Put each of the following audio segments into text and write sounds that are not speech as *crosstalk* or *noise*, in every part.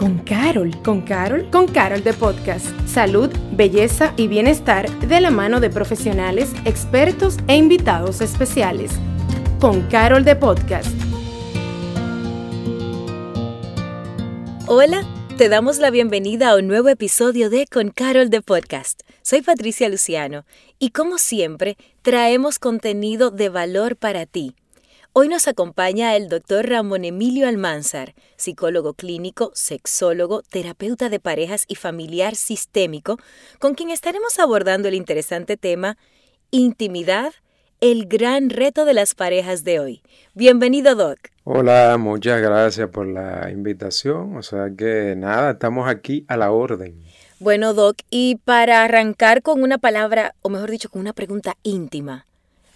con Carol. ¿Con Carol? Con Carol de Podcast. Salud, belleza y bienestar de la mano de profesionales, expertos e invitados especiales. Con Carol de Podcast. Hola, te damos la bienvenida a un nuevo episodio de Con Carol de Podcast. Soy Patricia Luciano y como siempre traemos contenido de valor para ti Hoy nos acompaña el doctor Ramón Emilio Almanzar, psicólogo clínico, sexólogo, terapeuta de parejas y familiar sistémico, con quien estaremos abordando el interesante tema Intimidad, el gran reto de las parejas de hoy. Bienvenido, Doc. Hola, muchas gracias por la invitación. O sea que nada, estamos aquí a la orden. Bueno, Doc, y para arrancar con una palabra, o mejor dicho, con una pregunta íntima,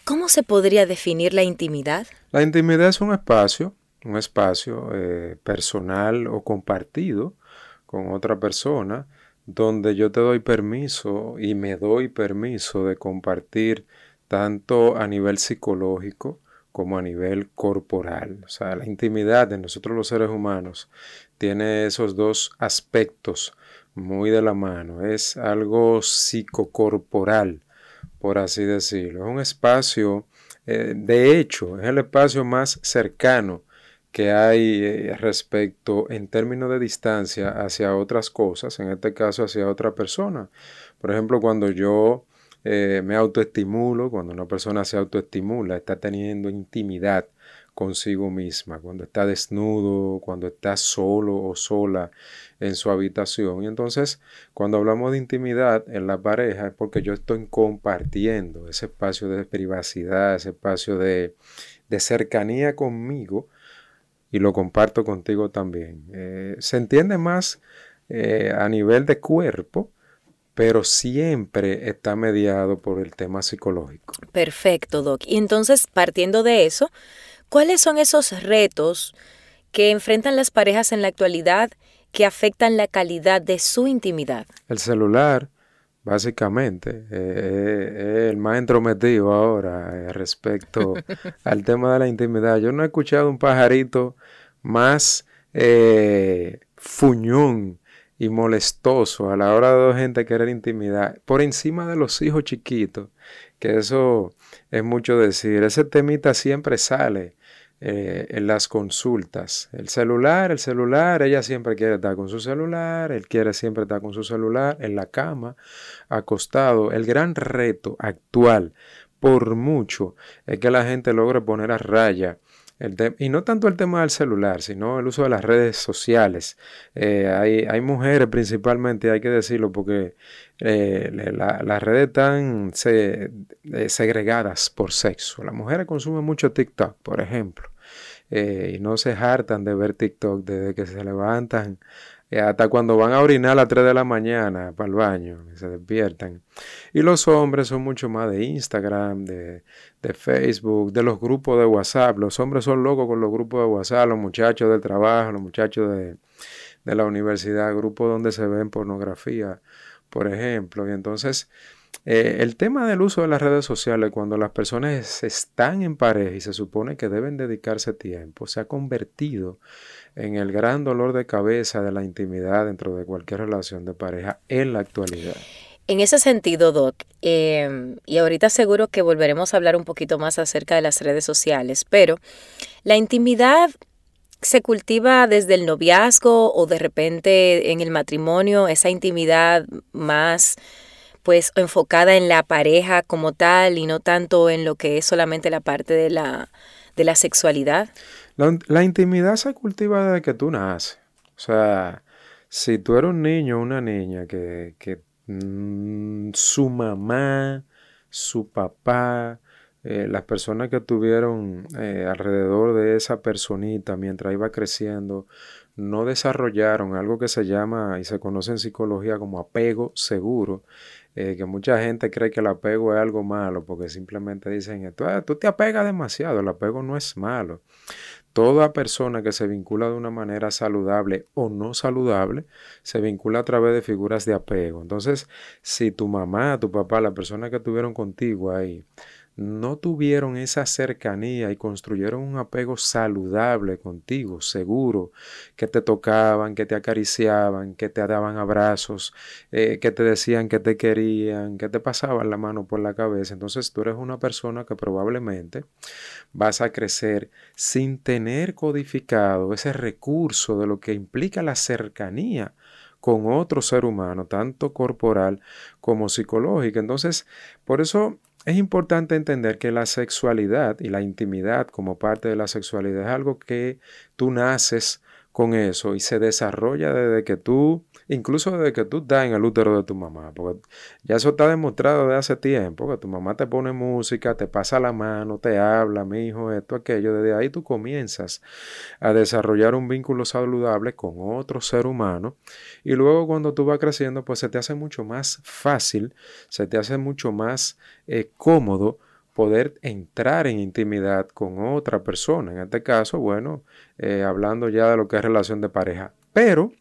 ¿Cómo se podría definir la intimidad? La intimidad es un espacio, un espacio eh, personal o compartido con otra persona, donde yo te doy permiso y me doy permiso de compartir tanto a nivel psicológico como a nivel corporal. O sea, la intimidad de nosotros los seres humanos tiene esos dos aspectos muy de la mano. Es algo psicocorporal por así decirlo. Es un espacio, eh, de hecho, es el espacio más cercano que hay eh, respecto en términos de distancia hacia otras cosas, en este caso hacia otra persona. Por ejemplo, cuando yo eh, me autoestimulo, cuando una persona se autoestimula, está teniendo intimidad consigo misma, cuando está desnudo, cuando está solo o sola en su habitación. Y entonces, cuando hablamos de intimidad en la pareja, es porque yo estoy compartiendo ese espacio de privacidad, ese espacio de, cercanía conmigo y lo comparto contigo también. Eh, se entiende más eh, a nivel de cuerpo, pero siempre está mediado por el tema psicológico. Perfecto, Doc. Y entonces, partiendo de eso, ¿cuáles son esos retos que enfrentan las parejas en la actualidad que afectan la calidad de su intimidad? El celular, básicamente, eh, es el más entrometido ahora eh, respecto *laughs* al tema de la intimidad. Yo no he escuchado un pajarito más eh, fuñón y molestoso a la hora de gente querer intimidad, por encima de los hijos chiquitos, que eso es mucho decir. Ese temita siempre sale eh, en las consultas. El celular, el celular, ella siempre quiere estar con su celular, él quiere siempre estar con su celular, en la cama, acostado. El gran reto actual, por mucho, es que la gente logre poner a raya y no tanto el tema del celular, sino el uso de las redes sociales. Eh, hay, hay, mujeres principalmente, hay que decirlo, porque eh, las redes están segregadas por sexo. Las mujeres consumen mucho TikTok, por ejemplo. Eh, y no se hartan de ver TikTok desde que se levantan eh, hasta cuando van a orinar a las 3 de la mañana para el baño, se despiertan. Y los hombres son mucho más de Instagram, de, Facebook, de los grupos de WhatsApp. Los hombres son locos con los grupos de WhatsApp, los muchachos del trabajo, los muchachos de, de la universidad, grupos donde se ven pornografía, por ejemplo. Y entonces eh, el tema del uso de las redes sociales, cuando las personas están en pareja y se supone que deben dedicarse tiempo, se ha convertido en el gran dolor de cabeza de la intimidad dentro de cualquier relación de pareja en la actualidad. En ese sentido, Doc, em, y ahorita seguro que volveremos a hablar un poquito más acerca de las redes sociales, pero la intimidad se cultiva desde el noviazgo o de repente en el matrimonio, esa intimidad más pues enfocada en la pareja como tal y no tanto en lo que es solamente la parte de la, de la sexualidad? La, intimidad se cultiva desde que tú naces. O sea, si tú eres un niño o una niña que, que mm, su mamá, su papá, eh, las personas que tuvieron eh, alrededor de esa personita mientras iba creciendo, no desarrollaron algo que se llama y se conoce en psicología como apego seguro, eh, que mucha gente cree que el apego es algo malo porque simplemente dicen, tú, ah, tú te apegas demasiado, el apego no es malo. Toda persona que se vincula de una manera saludable o no saludable se vincula a través de figuras de apego. Entonces, si tu mamá, tu papá, la persona que tuvieron contigo ahí, no tuvieron esa cercanía y construyeron un apego saludable contigo, seguro, que te tocaban, que te acariciaban, que te daban abrazos, eh, que te decían que te querían, que te pasaban la mano por la cabeza, entonces tú eres una persona que probablemente vas a crecer sin tener codificado ese recurso de lo que implica la cercanía con otro ser humano, tanto corporal como psicológica. Entonces, por eso es importante entender que la sexualidad y la intimidad como parte de la sexualidad es algo que tú naces con eso y se desarrolla desde que tú, incluso desde que tú estás en el útero de tu mamá, porque ya eso está demostrado desde hace tiempo, que tu mamá te pone música, te pasa la mano, te habla, mi hijo, esto, aquello, desde ahí tú comienzas a desarrollar un vínculo saludable con otro ser humano y luego cuando tú vas creciendo, pues se te hace mucho más fácil, se te hace mucho más eh, cómodo poder entrar en intimidad con otra persona. En este caso, bueno, eh, hablando ya de lo que es relación de pareja. Pero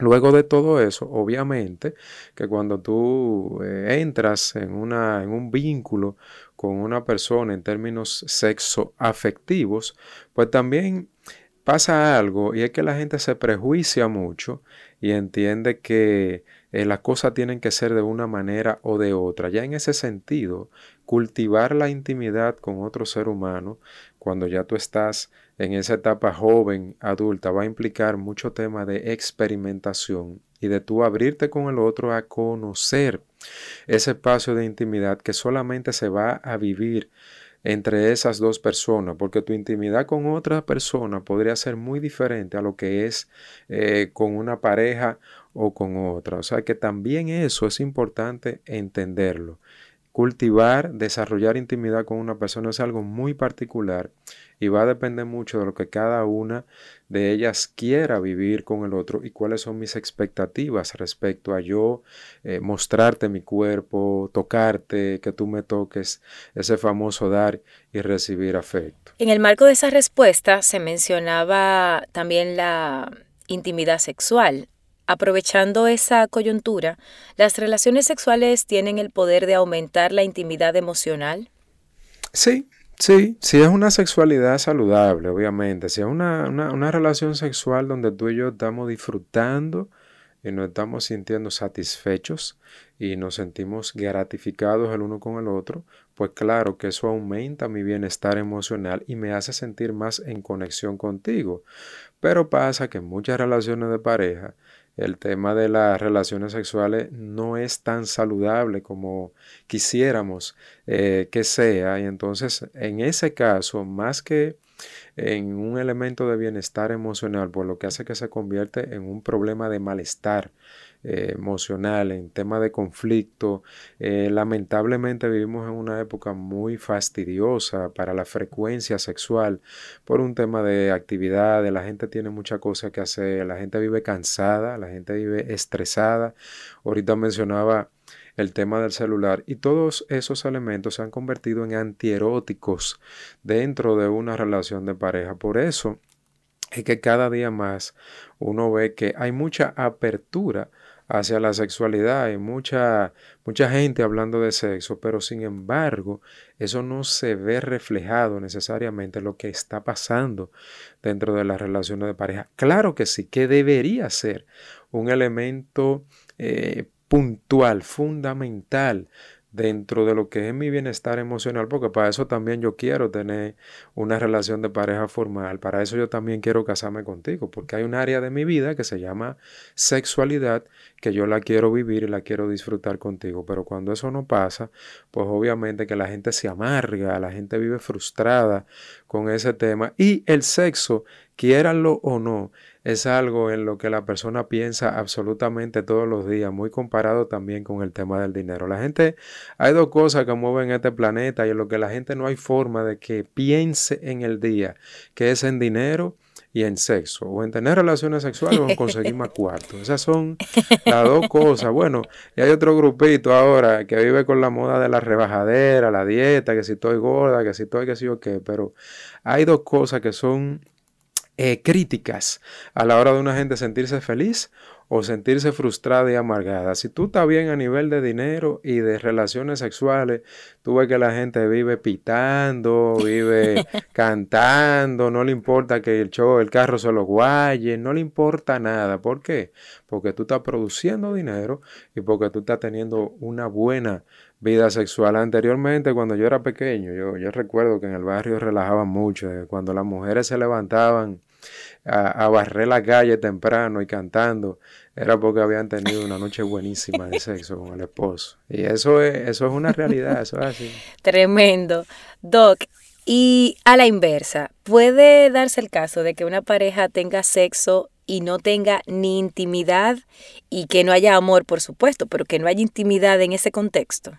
Luego de todo eso, obviamente, que cuando tú eh, entras en, una, en un vínculo con una persona en términos sexoafectivos, pues también pasa algo y es que la gente se prejuicia mucho y entiende que eh, las cosas tienen que ser de una manera o de otra. Ya en ese sentido, cultivar la intimidad con otro ser humano, cuando ya tú estás en esa etapa joven, adulta, va a implicar mucho tema de experimentación y de tú abrirte con el otro a conocer ese espacio de intimidad que solamente se va a vivir entre esas dos personas, porque tu intimidad con otra persona podría ser muy diferente a lo que es eh, con una pareja o con otra. O sea que también eso es importante entenderlo. Cultivar, desarrollar intimidad con una persona es algo muy particular y va a depender mucho de lo que cada una de ellas quiera vivir con el otro y cuáles son mis expectativas respecto a yo eh, mostrarte mi cuerpo, tocarte, que tú me toques, ese famoso dar y recibir afecto. En el marco de esa respuesta se mencionaba también la intimidad sexual. Aprovechando esa coyuntura, ¿las relaciones sexuales tienen el poder de aumentar la intimidad emocional? Sí, sí, si es una sexualidad saludable, obviamente, si es una, una, relación sexual donde tú y yo estamos disfrutando y nos estamos sintiendo satisfechos y nos sentimos gratificados el uno con el otro, pues claro que eso aumenta mi bienestar emocional y me hace sentir más en conexión contigo. Pero pasa que en muchas relaciones de pareja, el tema de las relaciones sexuales no es tan saludable como quisiéramos eh, que sea. Y entonces, en ese caso, más que en un elemento de bienestar emocional, por lo que hace que se convierte en un problema de malestar eh, emocional, en tema de conflicto. Eh, lamentablemente vivimos en una época muy fastidiosa para la frecuencia sexual por un tema de actividad, la gente tiene mucha cosa que hacer, la gente vive cansada, la gente vive estresada. Ahorita mencionaba el tema del celular y todos esos elementos se han convertido en antieróticos dentro de una relación de pareja. Por eso es que cada día más uno ve que hay mucha apertura hacia la sexualidad. Hay mucha, mucha gente hablando de sexo, pero sin embargo, eso no se ve reflejado necesariamente en lo que está pasando dentro de las relaciones de pareja. Claro que sí, que debería ser un elemento eh, puntual, fundamental dentro de lo que es mi bienestar emocional, porque para eso también yo quiero tener una relación de pareja formal, para eso yo también quiero casarme contigo, porque hay un área de mi vida que se llama sexualidad, que yo la quiero vivir y la quiero disfrutar contigo, pero cuando eso no pasa, pues obviamente que la gente se amarga, la gente vive frustrada con ese tema. Y el sexo, quiéranlo o no, es algo en lo que la persona piensa absolutamente todos los días, muy comparado también con el tema del dinero. La gente, hay dos cosas que mueven este planeta y en lo que la gente no hay forma de que piense en el día, que es en dinero y en sexo, o en tener relaciones sexuales o en conseguir más *laughs* cuartos. Esas son las dos cosas. Bueno, y hay otro grupito ahora que vive con la moda de la rebajadera, la dieta, que si estoy gorda, que si estoy que sí o qué, pero hay dos cosas que son eh, críticas a la hora de una gente sentirse feliz o sentirse frustrada y amargada. Si tú estás bien a nivel de dinero y de relaciones sexuales, tú ves que la gente vive pitando, vive *laughs* cantando, no le importa que el show, el carro se lo guaye, no le importa nada. ¿Por qué? Porque tú estás produciendo dinero y porque tú estás teniendo una buena vida sexual. Anteriormente, cuando yo era pequeño, yo, yo recuerdo que en el barrio relajaban mucho, eh, cuando las mujeres se levantaban a, barrer la calle temprano y cantando, era porque habían tenido una noche buenísima de sexo con el esposo. Y eso es, eso es una realidad, eso es así. *laughs* Tremendo. Doc, y a la inversa, ¿puede darse el caso de que una pareja tenga sexo y no tenga ni intimidad y que no haya amor, por supuesto, pero que no haya intimidad en ese contexto?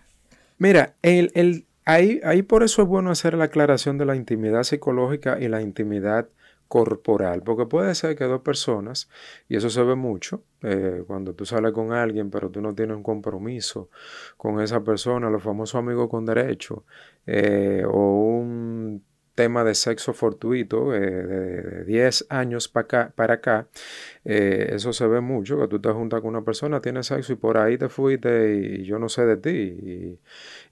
Mira, el, el, ahí, ahí por eso es bueno hacer la aclaración de la intimidad psicológica y la intimidad corporal, porque puede ser que dos personas, y eso se ve mucho, eh, cuando tú sales con alguien, pero tú no tienes un compromiso con esa persona, los famosos amigos con derecho, eh, o un tema de sexo fortuito eh, de, 10 años para acá, eso se ve mucho, que tú te juntas con una persona, tienes sexo y por ahí te fuiste y, yo no sé de ti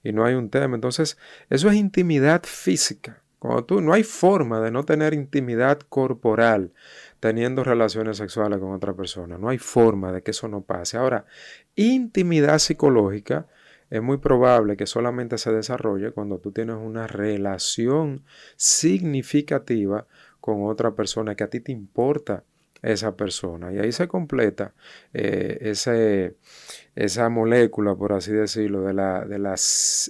y no hay un tema. Entonces, eso es intimidad física. Tú no hay forma de no tener intimidad corporal teniendo relaciones sexuales con otra persona. No hay forma de que eso no pase. Ahora, intimidad psicológica es muy probable que solamente se desarrolle cuando tú tienes una relación significativa con otra persona que a ti te importa esa persona. Y ahí se completa eh, esa molécula, por así decirlo, de la, de la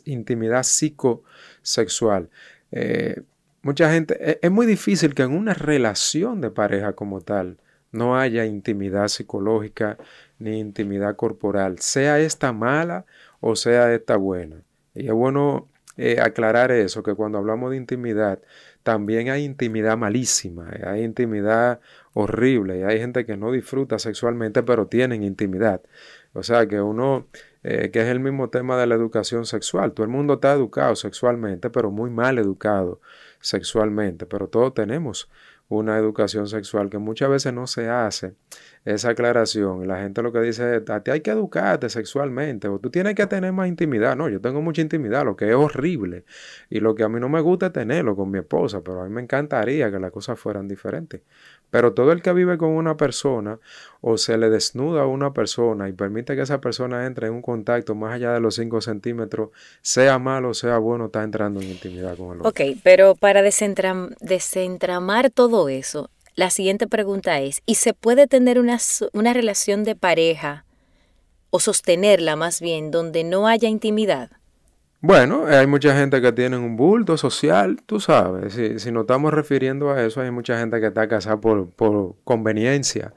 intimidad psicosexual. Eh, mucha gente, e, es, muy difícil que en una relación de pareja como tal no haya intimidad psicológica ni intimidad corporal, sea esta mala o sea esta buena. Y es bueno eh, aclarar eso, que cuando hablamos de intimidad, también hay intimidad malísima, eh, hay intimidad horrible, y hay gente que no disfruta sexualmente, pero tienen intimidad. O sea que uno eh, que es el mismo tema de la educación sexual. Todo el mundo está educado sexualmente, pero muy mal educado sexualmente, pero todos tenemos una educación sexual que muchas veces no se hace esa aclaración. La gente lo que dice es, a ti hay que educarte sexualmente o tú tienes que tener más intimidad. No, yo tengo mucha intimidad, lo que es horrible y lo que a mí no me gusta es tenerlo con mi esposa, pero a mí me encantaría que las cosas fueran diferentes. Pero todo el que vive con una persona o se le desnuda a una persona y permite que esa persona entre en un contacto más allá de los 5 centímetros, sea malo o sea bueno, está entrando en intimidad con el otro. Ok, pero para desentramar todo eso, la siguiente pregunta es, ¿y se puede tener una, una relación de pareja o sostenerla más bien donde no haya intimidad? Bueno, hay mucha gente que tiene un bulto social, tú sabes, si, nos estamos refiriendo a eso, hay mucha gente que está casada por, por conveniencia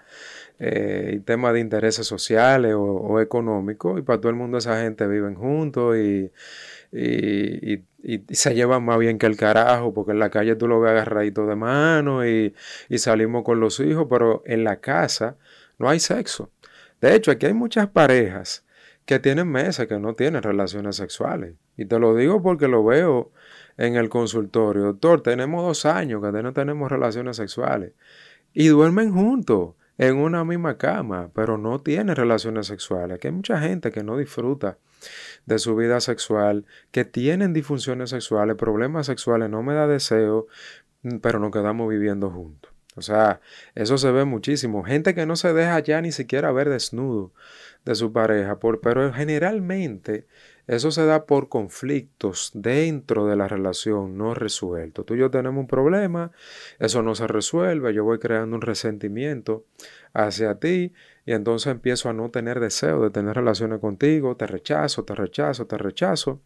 eh, y temas de intereses sociales o, económicos, y para todo el mundo esa gente viven juntos y, se llevan más bien que el carajo, porque en la calle tú lo ves agarradito de mano y salimos con los hijos, pero en la casa no hay sexo. De hecho, aquí hay muchas parejas que tienen meses que no tienen relaciones sexuales. Y te lo digo porque lo veo en el consultorio. Doctor, tenemos dos años que no tenemos relaciones sexuales. Y duermen juntos en una misma cama, pero no tienen relaciones sexuales. Aquí hay mucha gente que no disfruta de su vida sexual, que tienen disfunciones sexuales, problemas sexuales, no me da deseo, pero nos quedamos viviendo juntos. O sea, eso se ve muchísimo. Gente que no se deja ya ni siquiera ver desnudo de su pareja, pero generalmente eso se da por conflictos dentro de la relación no resueltos. Tú y yo tenemos un problema, eso no se resuelve, yo voy creando un resentimiento hacia ti y entonces empiezo a no tener deseo de tener relaciones contigo, te rechazo, te rechazo, te rechazo.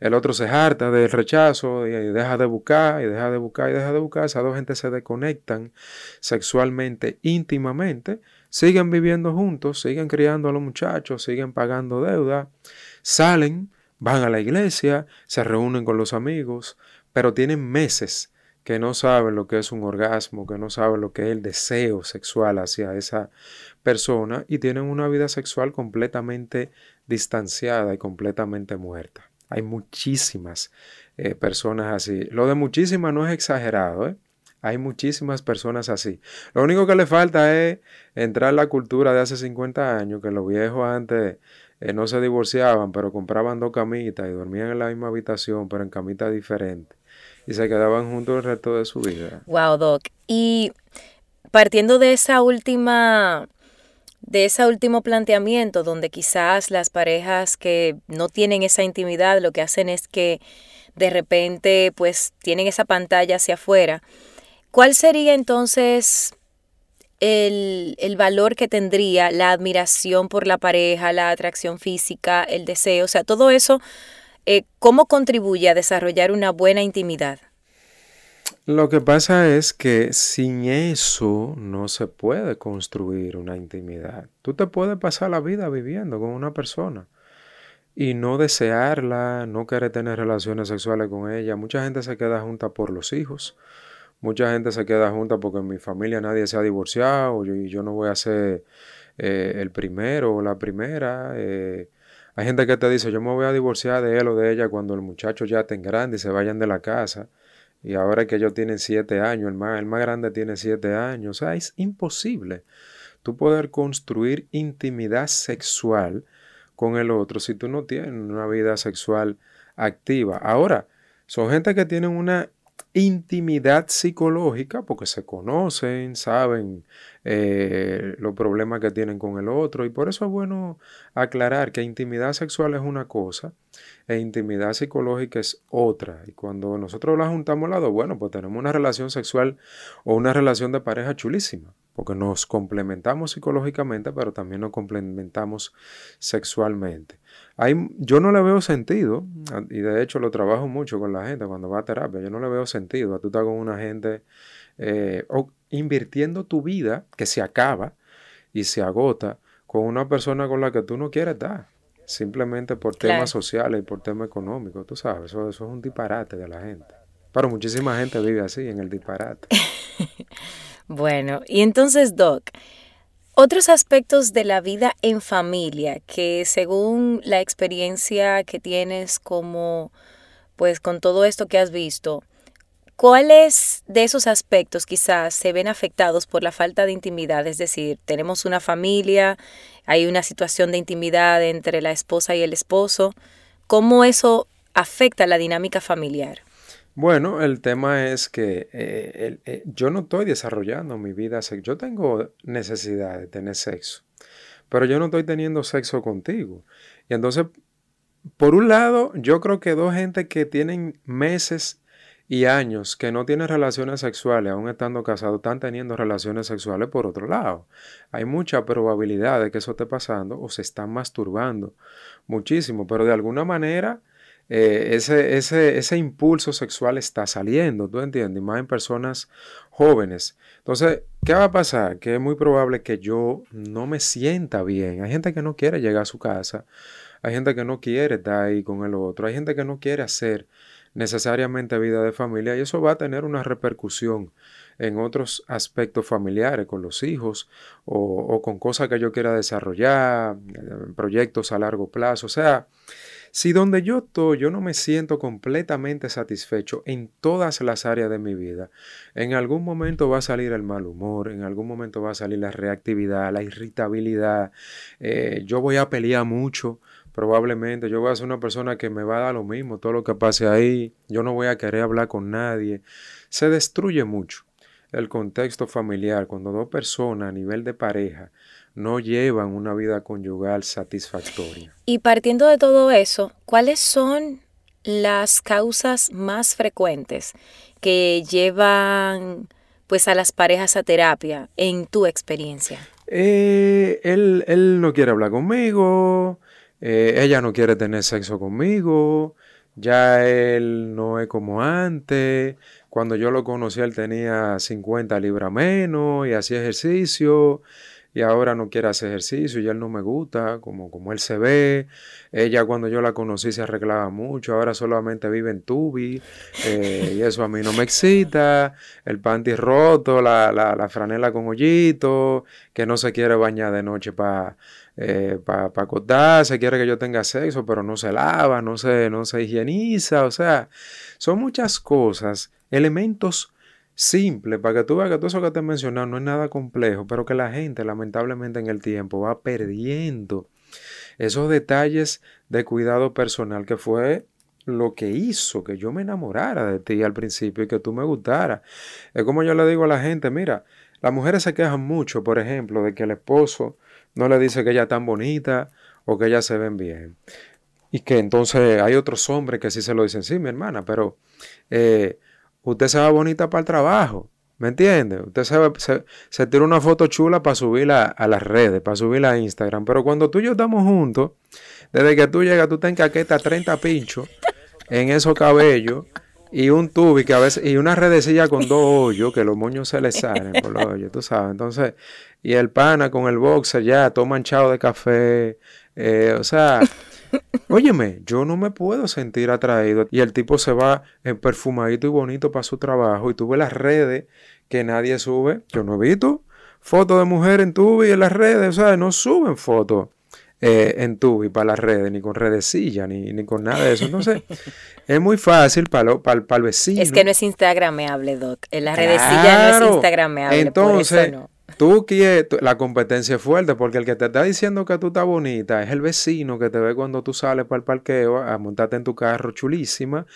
El otro se harta del rechazo y deja de buscar y deja de buscar y deja de buscar. Esas dos gente se desconectan sexualmente, íntimamente, siguen viviendo juntos, siguen criando a los muchachos, siguen pagando deuda Salen, van a la iglesia, se reúnen con los amigos, pero tienen meses que no saben lo que es un orgasmo, que no saben lo que es el deseo sexual hacia esa persona y tienen una vida sexual completamente distanciada y completamente muerta. Hay muchísimas eh, personas así. Lo de muchísimas no es exagerado, ¿eh? Hay muchísimas personas así. Lo único que le falta es entrar en la cultura de hace 50 años, que los viejos antes eh, no se divorciaban, pero compraban dos camitas y dormían en la misma habitación, pero en camitas diferentes. Y se quedaban juntos el resto de su vida. Wow, Doc. Y partiendo de esa última de ese último planteamiento donde quizás las parejas que no tienen esa intimidad lo que hacen es que de repente pues tienen esa pantalla hacia afuera. ¿Cuál sería entonces el, el, valor que tendría la admiración por la pareja, la atracción física, el deseo? O sea, todo eso, eh, ¿cómo contribuye a desarrollar una buena intimidad? Lo que pasa es que sin eso no se puede construir una intimidad. Tú te puedes pasar la vida viviendo con una persona y no desearla, no querer tener relaciones sexuales con ella. Mucha gente se queda junta por los hijos, mucha gente se queda junta porque en mi familia nadie se ha divorciado y yo no voy a ser eh, el primero o la primera. Eh, hay gente que te dice, yo me voy a divorciar de él o de ella cuando el muchacho ya estén grande y se vayan de la casa. Y ahora que ellos tienen siete años, el más, el más grande tiene siete años. O sea, es imposible tú poder construir intimidad sexual con el otro si tú no tienes una vida sexual activa. Ahora, son gente que tienen una intimidad psicológica porque se conocen, saben eh, los problemas que tienen con el otro y por eso es bueno aclarar que intimidad sexual es una cosa e intimidad psicológica es otra. Y cuando nosotros la juntamos las dos, bueno, pues tenemos una relación sexual o una relación de pareja chulísima porque nos complementamos psicológicamente pero también nos complementamos sexualmente yo no le veo sentido, y de hecho lo trabajo mucho con la gente cuando va a terapia, yo no le veo sentido a tú estar con una gente eh, o invirtiendo tu vida que se acaba y se agota con una persona con la que tú no quieres estar, simplemente por temas sociales y por temas económicos, tú sabes, eso, eso es un disparate de la gente. Pero muchísima gente vive así, en el disparate. *laughs* bueno, y entonces, Doc, otros aspectos de la vida en familia que según la experiencia que tienes como pues con todo esto que has visto, ¿cuáles de esos aspectos quizás se ven afectados por la falta de intimidad? Es decir, tenemos una familia, hay una situación de intimidad entre la esposa y el esposo, ¿cómo eso afecta la dinámica familiar? Bueno, el tema es que eh, eh, yo no estoy desarrollando mi vida sexual. Yo tengo necesidad de tener sexo, pero yo no estoy teniendo sexo contigo. Y entonces, por un lado, yo creo que dos gente que tienen meses y años que no tienen relaciones sexuales, aún estando casados, están teniendo relaciones sexuales por otro lado. Hay mucha probabilidad de que eso esté pasando o se están masturbando muchísimo, pero de alguna manera eh, ese, ese, ese, impulso sexual está saliendo, ¿tú entiendes? más en personas jóvenes. Entonces, ¿qué va a pasar? Que es muy probable que yo no me sienta bien. Hay gente que no quiere llegar a su casa, hay gente que no quiere estar ahí con el otro, hay gente que no quiere hacer necesariamente vida de familia y eso va a tener una repercusión en otros aspectos familiares, con los hijos o, o con cosas que yo quiera desarrollar, proyectos a largo plazo. O sea, si donde yo estoy yo no me siento completamente satisfecho en todas las áreas de mi vida, en algún momento va a salir el mal humor, en algún momento va a salir la reactividad, la irritabilidad, eh, yo voy a pelear mucho, probablemente yo voy a ser una persona que me va a dar lo mismo, todo lo que pase ahí, yo no voy a querer hablar con nadie, se destruye mucho el contexto familiar cuando dos personas a nivel de pareja no llevan una vida conyugal satisfactoria. Y partiendo de todo eso, ¿cuáles son las causas más frecuentes que llevan pues a las parejas a terapia en tu experiencia? Eh, él, él, no quiere hablar conmigo, eh, ella no quiere tener sexo conmigo, ya él no es como antes, cuando yo lo conocí él tenía 50 libras menos y hacía ejercicio, y ahora no quiere hacer ejercicio y él no me gusta, como, como él se ve. Ella cuando yo la conocí se arreglaba mucho, ahora solamente vive en tubi eh, y eso a mí no me excita. El panty roto, la, la, la franela con hoyito, que no se quiere bañar de noche para eh, para acostarse, quiere que yo tenga sexo, pero no se lava, no se, no se higieniza. O sea, son muchas cosas, elementos simple, para que tú veas que todo eso que te he mencionado no es nada complejo, pero que la gente lamentablemente en el tiempo va perdiendo esos detalles de cuidado personal que fue lo que hizo que yo me enamorara de ti al principio y que tú me gustara. Es como yo le digo a la gente, mira, las mujeres se quejan mucho, por ejemplo, de que el esposo no le dice que ella es tan bonita o que ella se ven bien. Y que entonces hay otros hombres que sí se lo dicen, sí, mi hermana, pero eh, usted se va bonita para el trabajo. ¿Me entiende? Usted se, se, tira una foto chula para subirla a las redes, para subirla a Instagram. Pero cuando tú y yo estamos juntos, desde que tú llegas, tú te encaquetas 30 pinchos en esos cabellos y un tubi que a veces, y una redecilla con dos hoyos, que los moños se le salen por los hoyos, tú sabes. Entonces, y el pana con el boxer ya, todo manchado de café. Eh, o sea, óyeme, yo no me puedo sentir atraído. Y el tipo se va en perfumadito y bonito para su trabajo. Y tú ves las redes que nadie sube. Yo no he visto fotos de mujer en tubi en las redes. O sea, no suben fotos eh, en tubi para las redes, ni con redecilla, ni, ni con nada de eso. Entonces, *laughs* es muy fácil para para el vecino. Es que no es instagramable, Doc. En la redecilla no es instagramable. Entonces, Tú quieres, la competencia es fuerte porque el que te está diciendo que tú estás bonita es el vecino que te ve cuando tú sales para el parqueo a montarte en tu carro chulísima.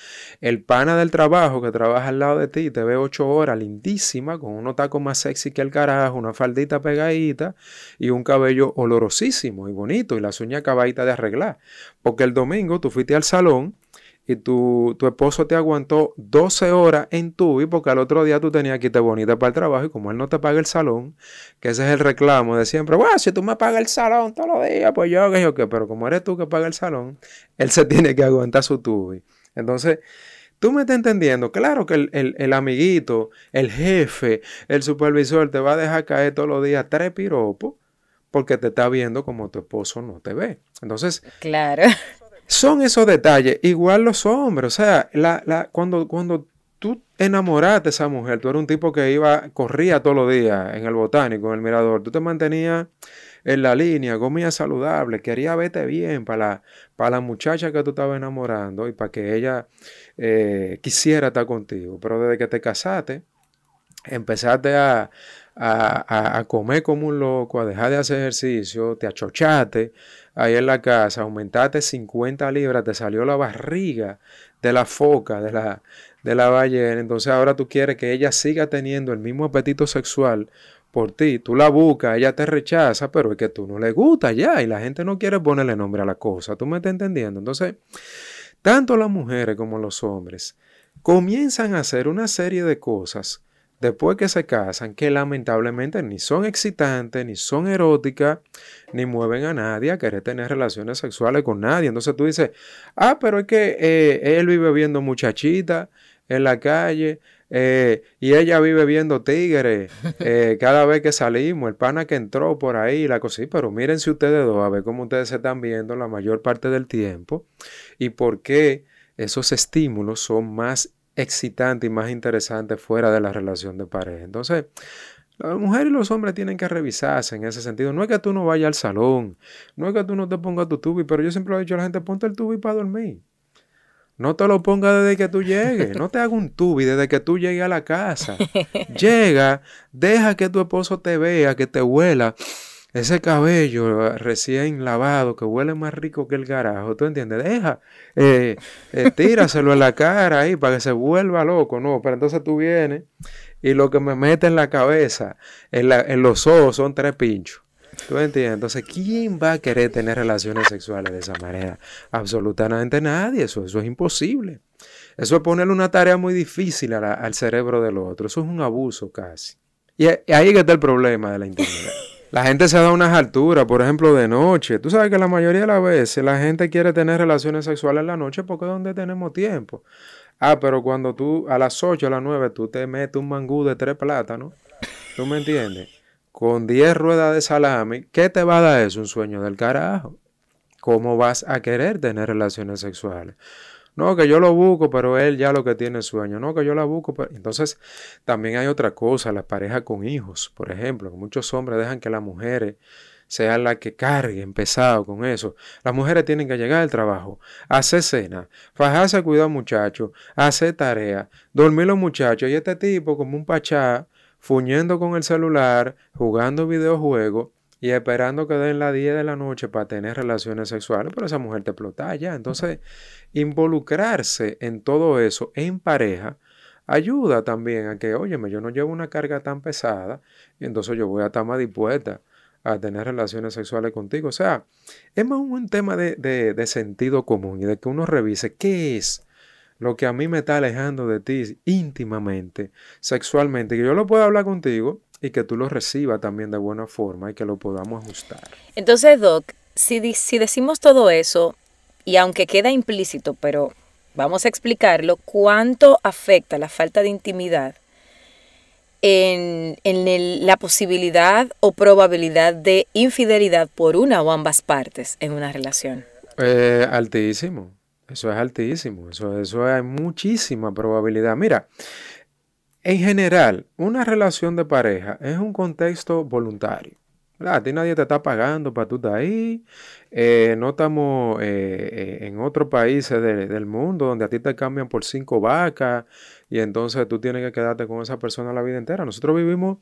El pana del trabajo que trabaja al lado de ti te ve ocho horas lindísima con unos tacos más sexy que el carajo, una faldita pegadita y un cabello olorosísimo y bonito y las uñas acabaditas de arreglar. Porque el domingo tú fuiste al salón y tu, tu, esposo te aguantó 12 horas en tu porque al otro día tú tenías que irte bonita para el trabajo y como él no te paga el salón, que ese es el reclamo de siempre, bueno, si tú me pagas el salón todos los días, pues yo que yo qué, pero como eres tú que paga el salón, él se *laughs* tiene que aguantar su tubi. Entonces, tú me estás entendiendo, claro que el, el amiguito, el jefe, el supervisor te va a dejar caer todos los días tres piropos porque te está viendo como tu esposo no te ve. Entonces, claro. *laughs* Son esos detalles, igual los hombres, o sea, la, la, cuando, cuando tú enamoraste a esa mujer, tú eras un tipo que iba, corría todos los días en el botánico, en el mirador, tú te mantenías en la línea, comía saludable, quería verte bien para la, para la muchacha que tú estabas enamorando y para que ella eh, quisiera estar contigo. Pero desde que te casaste, empezaste a, a, a, comer como un loco, a dejar de hacer ejercicio, te achochaste ahí en la casa, aumentaste 50 libras, te salió la barriga de la foca, de la, de la ballena, entonces ahora tú quieres que ella siga teniendo el mismo apetito sexual por ti, tú la buscas, ella te rechaza, pero es que tú no le gusta ya y la gente no quiere ponerle nombre a la cosa, tú me estás entendiendo, entonces, tanto las mujeres como los hombres comienzan a hacer una serie de cosas después que se casan, que lamentablemente ni son excitantes, ni son eróticas, ni mueven a nadie a querer tener relaciones sexuales con nadie. Entonces tú dices, ah, pero es que eh, él vive viendo muchachitas en la calle eh, y ella vive viendo tigres *laughs* eh, cada vez que salimos, el pana que entró por ahí, la cosa, pero miren si ustedes dos, a ver cómo ustedes se están viendo la mayor parte del tiempo y por qué esos estímulos son más excitante y más interesante fuera de la relación de pareja. Entonces, las mujeres y los hombres tienen que revisarse en ese sentido. No es que tú no vayas al salón, no es que tú no te pongas tu tubi, pero yo siempre lo he dicho a la gente, ponte el tubi para dormir. No te lo pongas desde que tú llegues. No te haga un tubi desde que tú llegues a la casa. *laughs* Llega, deja que tu esposo te vea, que te huela ese cabello recién lavado que huele más rico que el garajo, ¿tú entiendes? Deja, eh, eh, tíraselo en la cara ahí para que se vuelva loco, ¿no? Pero entonces tú vienes y lo que me mete en la cabeza, en, en los ojos, son tres pinchos. ¿Tú entiendes? Entonces, ¿quién va a querer tener relaciones sexuales de esa manera? Absolutamente nadie, eso, eso es imposible. Eso es ponerle una tarea muy difícil al cerebro del otro, eso es un abuso casi. Y ahí está el problema de la intimidad. La gente se da unas alturas, por ejemplo, de noche. Tú sabes que la mayoría de las veces la gente quiere tener relaciones sexuales en la noche porque es donde tenemos tiempo. Ah, pero cuando tú a las 8 a las 9 tú te metes un mangú de tres plátanos, ¿tú me entiendes? Con 10 ruedas de salami, ¿qué te va a dar eso? Un sueño del carajo. ¿Cómo vas a querer tener relaciones sexuales? No, que yo lo busco, pero él ya lo que tiene sueño. No, que yo la busco. Pero... Entonces, también hay otra cosa, la pareja con hijos, por ejemplo. Muchos hombres dejan que las mujeres sean las que carguen pesado con eso. Las mujeres tienen que llegar al trabajo, hacer cena, fajarse a cuidar muchachos, hacer tarea, dormir los muchachos. Y este tipo, como un pachá, fuñendo con el celular, jugando videojuegos y esperando que den las 10 de la noche para tener relaciones sexuales, pero esa mujer te explota ya. Entonces, involucrarse en todo eso en pareja ayuda también a que, óyeme, yo no llevo una carga tan pesada y entonces yo voy a estar más dispuesta a tener relaciones sexuales contigo. O sea, es más un tema de, de sentido común y de que uno revise qué es lo que a mí me está alejando de ti íntimamente, sexualmente, que yo lo pueda hablar contigo y que tú lo recibas también de buena forma y que lo podamos ajustar. Entonces, Doc, si, si decimos todo eso, y aunque queda implícito, pero vamos a explicarlo, ¿cuánto afecta la falta de intimidad en, en la posibilidad o probabilidad de infidelidad por una o ambas partes en una relación? Eh, altísimo, eso es altísimo, eso, eso hay muchísima probabilidad. Mira, en general, una relación de pareja es un contexto voluntario. A ti nadie te está pagando para tú estar ahí. Eh, no estamos eh, eh, en otros países del mundo donde a ti te cambian por cinco vacas y entonces tú tienes que quedarte con esa persona la vida entera. Nosotros vivimos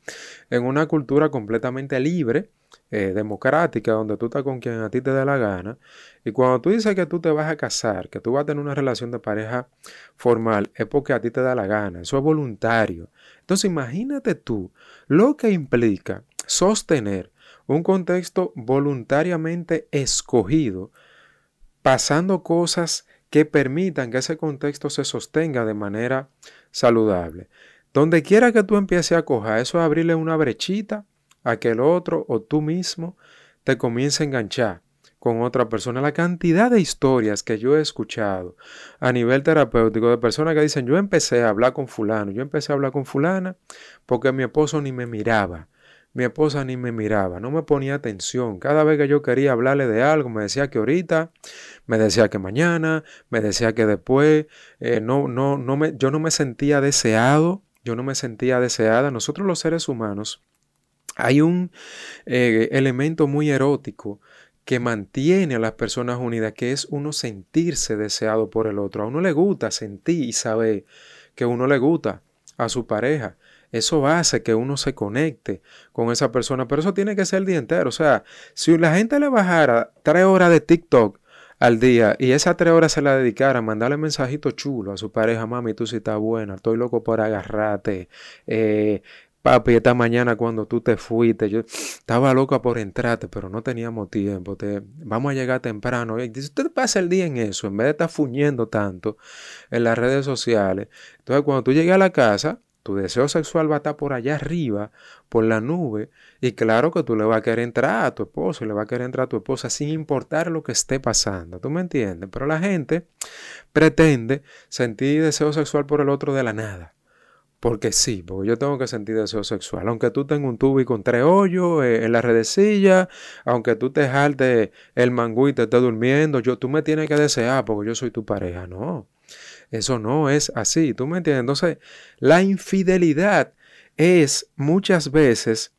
en una cultura completamente libre eh, democrática, donde tú estás con quien a ti te dé la gana. Y cuando tú dices que tú te vas a casar, que tú vas a tener una relación de pareja formal, es porque a ti te da la gana, eso es voluntario. Entonces imagínate tú lo que implica sostener un contexto voluntariamente escogido, pasando cosas que permitan que ese contexto se sostenga de manera saludable. Donde quiera que tú empieces a coger, eso es abrirle una brechita a que el otro o tú mismo te comience a enganchar con otra persona. La cantidad de historias que yo he escuchado a nivel terapéutico de personas que dicen, yo empecé a hablar con fulano, yo empecé a hablar con fulana porque mi esposo ni me miraba. Mi esposa ni me miraba, no me ponía atención. Cada vez que yo quería hablarle de algo, me decía que ahorita, me decía que mañana, me decía que después, eh, no, no, no me, yo no me sentía deseado, yo no me sentía deseada. Nosotros los seres humanos hay un eh, elemento muy erótico que mantiene a las personas unidas, que es uno sentirse deseado por el otro. A uno le gusta sentir y saber que uno le gusta a su pareja. Eso hace que uno se conecte con esa persona, pero eso tiene que ser el día entero. O sea, si la gente le bajara tres horas de TikTok al día y esas tres horas se la dedicara a mandarle mensajito chulo a su pareja, mami, tú sí estás buena, estoy loco por agarrarte, eh, Papi, esta mañana cuando tú te fuiste, yo estaba loca por entrarte, pero no teníamos tiempo. Te, vamos a llegar temprano. Y dice, usted pasa el día en eso, en vez de estar fuñendo tanto en las redes sociales. Entonces, cuando tú llegues a la casa, tu deseo sexual va a estar por allá arriba, por la nube. Y claro que tú le vas a querer entrar a tu esposo, le va a querer entrar a tu esposa, sin importar lo que esté pasando. ¿Tú me entiendes? Pero la gente pretende sentir deseo sexual por el otro de la nada. Porque sí, porque yo tengo que sentir deseo sexual. Aunque tú tengas un tubo y con tres hoyos eh, en la redecilla, aunque tú te jaltes el mangú y te estés durmiendo, yo, tú me tienes que desear porque yo soy tu pareja. No, eso no es así. ¿Tú me entiendes? Entonces, la infidelidad es muchas veces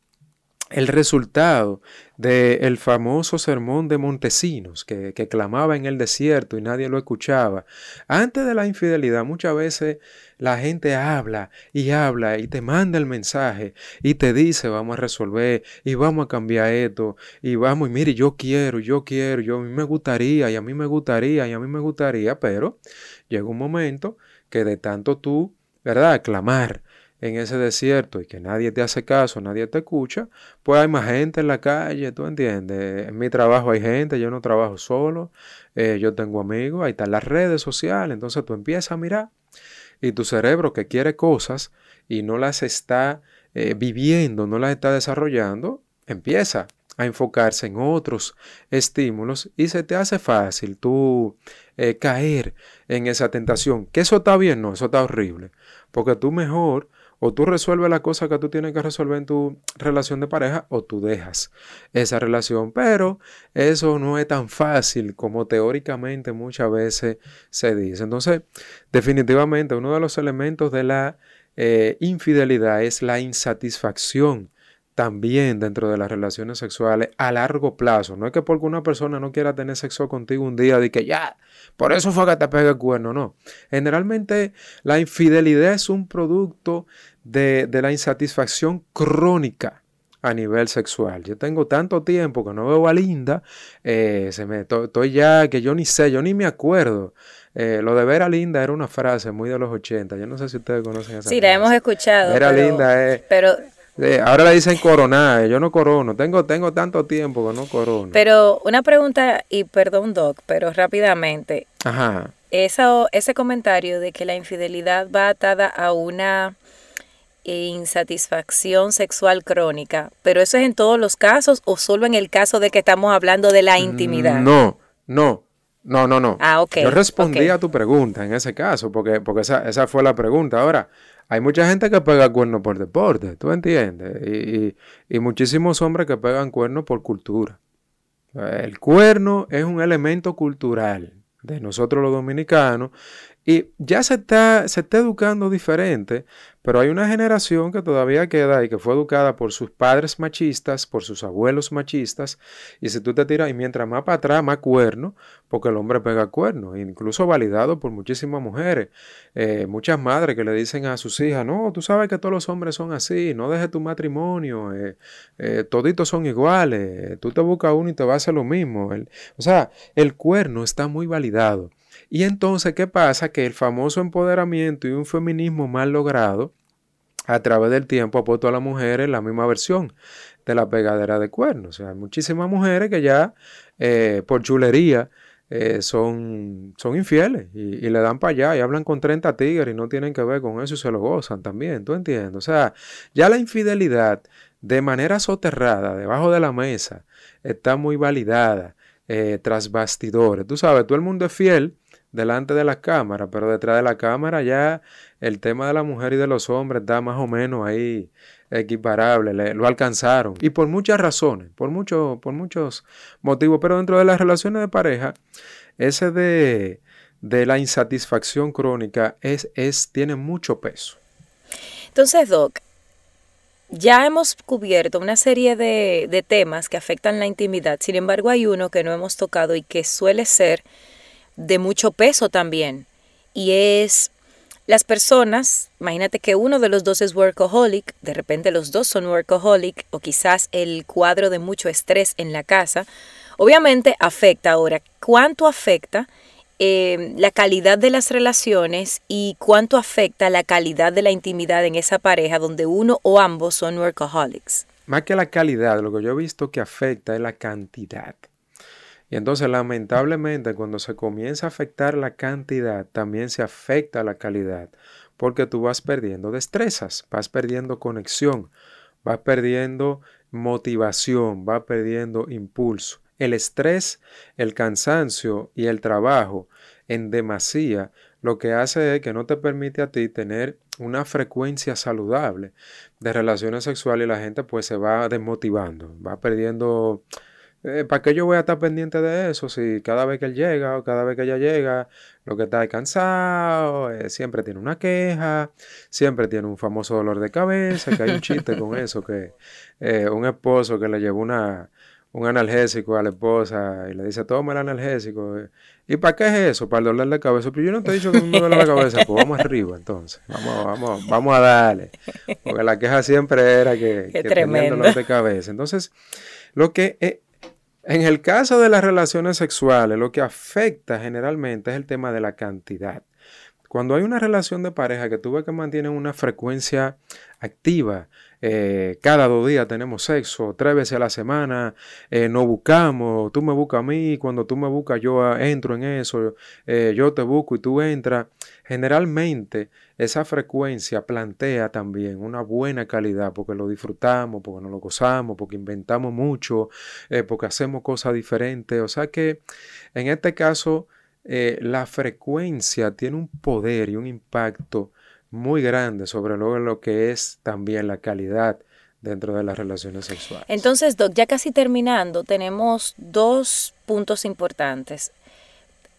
el resultado del famoso sermón de Montesinos que, que, clamaba en el desierto y nadie lo escuchaba. Antes de la infidelidad muchas veces la gente habla y habla y te manda el mensaje y te dice vamos a resolver y vamos a cambiar esto y vamos y mire yo quiero, yo quiero, yo a mí me gustaría y a mí me gustaría y a mí me gustaría, pero llega un momento que de tanto tú, ¿verdad? Clamar en ese desierto y que nadie te hace caso, nadie te escucha, pues hay más gente en la calle, ¿tú entiendes? En mi trabajo hay gente, yo no trabajo solo, eh, yo tengo amigos, ahí están las redes sociales, entonces tú empiezas a mirar y tu cerebro que quiere cosas y no las está eh, viviendo, no las está desarrollando, empieza a enfocarse en otros estímulos y se te hace fácil tú eh, caer en esa tentación. Que eso está bien, no, eso está horrible. Porque tú mejor O tú resuelves la cosa que tú tienes que resolver en tu relación de pareja o tú dejas esa relación. Pero eso no es tan fácil como teóricamente muchas veces se dice. Entonces, definitivamente uno de los elementos de la eh, infidelidad es la insatisfacción también dentro de las relaciones sexuales a largo plazo. No es que porque una persona no quiera tener sexo contigo un día, de que ya, por eso fue que te pega el cuerno, no. Generalmente la infidelidad es un producto de, la insatisfacción crónica a nivel sexual. Yo tengo tanto tiempo que no veo a Linda, eh, se me, estoy ya que yo ni sé, yo ni me acuerdo. Eh, lo de ver a Linda era una frase muy de los 80. Yo no sé si ustedes conocen esa Sí, la hemos escuchado. Ver a Linda es... Pero ahora le dicen coronar, yo no corono, tengo, tengo tanto tiempo que no corono. Pero una pregunta, y perdón Doc, pero rápidamente. Ajá. Eso, ese comentario de que la infidelidad va atada a una insatisfacción sexual crónica, pero eso es en todos los casos o solo en el caso de que estamos hablando de la intimidad? No, no, no, no, no. Ah, ok. Yo respondí a tu pregunta en ese caso, porque, porque esa, esa fue la pregunta. Ahora, hay mucha gente que pega cuernos por deporte, ¿tú entiendes? Y, y, muchísimos hombres que pegan cuernos por cultura. El cuerno es un elemento cultural de nosotros los dominicanos y ya se está, se está educando diferente, pero hay una generación que todavía queda y que fue educada por sus padres machistas, por sus abuelos machistas, y si tú te tiras, y mientras más para atrás, más cuerno, porque el hombre pega cuerno, incluso validado por muchísimas mujeres, eh, muchas madres que le dicen a sus hijas, no, tú sabes que todos los hombres son así, no dejes tu matrimonio, eh, eh, toditos son iguales, tú te buscas uno y te va a hacer lo mismo. o sea, el cuerno está muy validado. Y entonces, ¿qué pasa? Que el famoso empoderamiento y un feminismo mal logrado, a través del tiempo ha puesto a las mujeres la misma versión de la pegadera de cuernos. O sea, hay muchísimas mujeres que ya eh, por chulería eh, son, son infieles y, le dan para allá y hablan con 30 tigres y no tienen que ver con eso y se lo gozan también, ¿tú entiendes? O sea, ya la infidelidad de manera soterrada, debajo de la mesa, está muy validada eh, tras bastidores. Tú sabes, todo el mundo es fiel delante de la cámara, pero detrás de la cámara ya el tema de la mujer y de los hombres está más o menos ahí equiparable, lo alcanzaron. Y por muchas razones, por, mucho, por muchos motivos, pero dentro de las relaciones de pareja, ese de, de la insatisfacción crónica es, es, tiene mucho peso. Entonces, Doc, ya hemos cubierto una serie de, de temas que afectan la intimidad, sin embargo hay uno que no hemos tocado y que suele ser de mucho peso también. Y es las personas, imagínate que uno de los dos es workaholic, de repente los dos son workaholic, o quizás el cuadro de mucho estrés en la casa, obviamente afecta ahora. ¿Cuánto afecta eh, la calidad de las relaciones y cuánto afecta la calidad de la intimidad en esa pareja donde uno o ambos son workaholics? Más que la calidad, lo que yo he visto que afecta es la cantidad. Y entonces, lamentablemente, cuando se comienza a afectar la cantidad, también se afecta la calidad, porque tú vas perdiendo destrezas, vas perdiendo conexión, vas perdiendo motivación, vas perdiendo impulso. El estrés, el cansancio y el trabajo en demasía lo que hace es que no te permite a ti tener una frecuencia saludable de relaciones sexuales y la gente pues se va desmotivando, va perdiendo eh, ¿para qué yo voy a estar pendiente de eso si cada vez que él llega o cada vez que ella llega, lo que está es cansado, eh, siempre tiene una queja, siempre tiene un famoso dolor de cabeza, que hay un chiste con *laughs* eso, que eh, un esposo que le llevó una, un analgésico a la esposa y le dice, toma el analgésico. ¿Y para qué es eso? Para el dolor de cabeza. Pero yo no te he dicho que me duele la cabeza. Pues vamos arriba entonces. Vamos, vamos, vamos a darle. Porque la queja siempre era que, que tenía dolor de cabeza. Entonces, lo que en el caso de las relaciones sexuales, lo que afecta generalmente es el tema de la cantidad. Cuando hay una relación de pareja que tú ves que mantienen una frecuencia activa, eh, cada dos días tenemos sexo, tres veces a la semana, eh, nos buscamos, tú me buscas a mí, cuando tú me buscas yo ah, entro en eso, eh, yo te busco y tú entras. Generalmente esa frecuencia plantea también una buena calidad porque lo disfrutamos, porque nos lo gozamos, porque inventamos mucho, porque hacemos cosas diferentes. O sea que en este caso la frecuencia tiene un poder y un impacto muy grande sobre lo que es también la calidad dentro de las relaciones sexuales. Entonces, Doc, ya casi terminando, tenemos dos puntos importantes.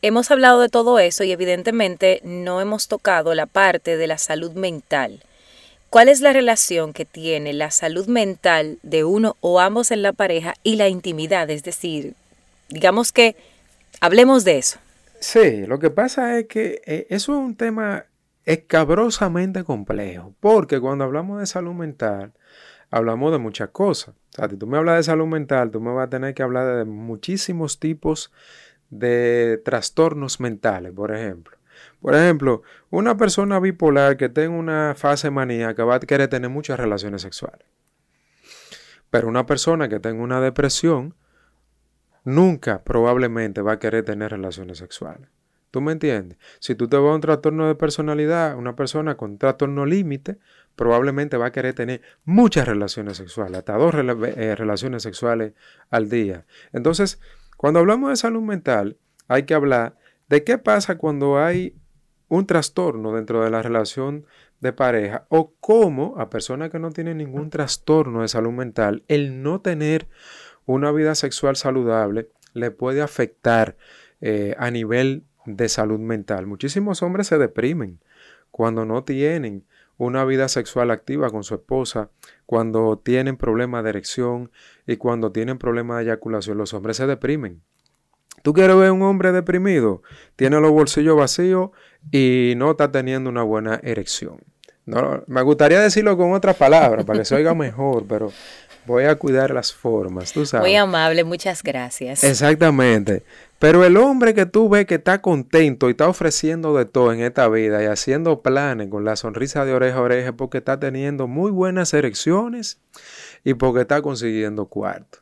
Hemos hablado de todo eso y evidentemente no hemos tocado la parte de la salud mental. ¿Cuál es la relación que tiene la salud mental de uno o ambos en la pareja y la intimidad? Es decir, digamos que hablemos de eso. Sí, lo que pasa es que eh, eso es un tema escabrosamente complejo, porque cuando hablamos de salud mental, hablamos de muchas cosas. O sea, si tú me hablas de salud mental, tú me vas a tener que hablar de muchísimos tipos de trastornos mentales, por ejemplo. Por ejemplo, una persona bipolar que tenga una fase maníaca va a querer tener muchas relaciones sexuales. Pero una persona que tenga una depresión nunca probablemente va a querer tener relaciones sexuales. ¿Tú me entiendes? Si tú te vas a un trastorno de personalidad, una persona con trastorno límite probablemente va a querer tener muchas relaciones sexuales, hasta dos eh, relaciones sexuales al día. Entonces, cuando hablamos de salud mental, hay que hablar de qué pasa cuando hay un trastorno dentro de la relación de pareja o cómo a personas que no tienen ningún trastorno de salud mental, el no tener una vida sexual saludable le puede afectar eh, a nivel de salud mental. Muchísimos hombres se deprimen cuando no tienen una vida sexual activa con su esposa, cuando tienen problemas de erección y cuando tienen problemas de eyaculación, los hombres se deprimen. ¿Tú quieres ver un hombre deprimido? Tiene los bolsillos vacíos y no está teniendo una buena erección. No, me gustaría decirlo con otras palabras para que se oiga mejor, pero voy a cuidar las formas, tú sabes. Muy amable, muchas gracias. Exactamente. Pero el hombre que tú ves que está contento y está ofreciendo de todo en esta vida y haciendo planes con la sonrisa de oreja a oreja porque está teniendo muy buenas erecciones y porque está consiguiendo cuarto.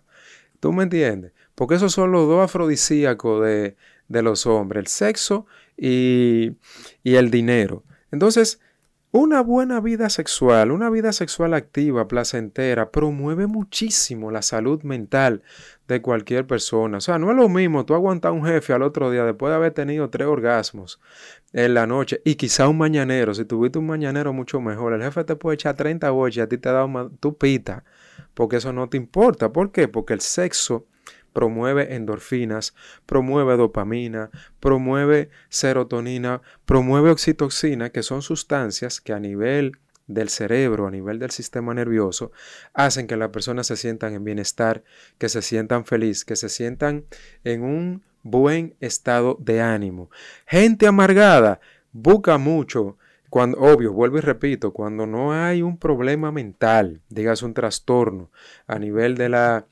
¿Tú me entiendes? Porque esos son los dos afrodisíacos de, de los hombres, el sexo y, y el dinero. Entonces, una buena vida sexual, una vida sexual activa, placentera, promueve muchísimo la salud mental de cualquier persona. O sea, no es lo mismo tú aguantar un jefe al otro día después de haber tenido tres orgasmos en la noche y quizá un mañanero. Si tuviste un mañanero mucho mejor, el jefe te puede echar 30 boches y a ti te da tu pita, porque eso no te importa. ¿Por qué? Porque el sexo promueve endorfinas, promueve dopamina, promueve serotonina, promueve oxitoxina, que son sustancias que a nivel del cerebro, a nivel del sistema nervioso, hacen que las personas se sientan en bienestar, que se sientan feliz, que se sientan en un buen estado de ánimo. Gente amargada busca mucho cuando, obvio, vuelvo y repito, cuando no hay un problema mental, digas un trastorno a nivel de la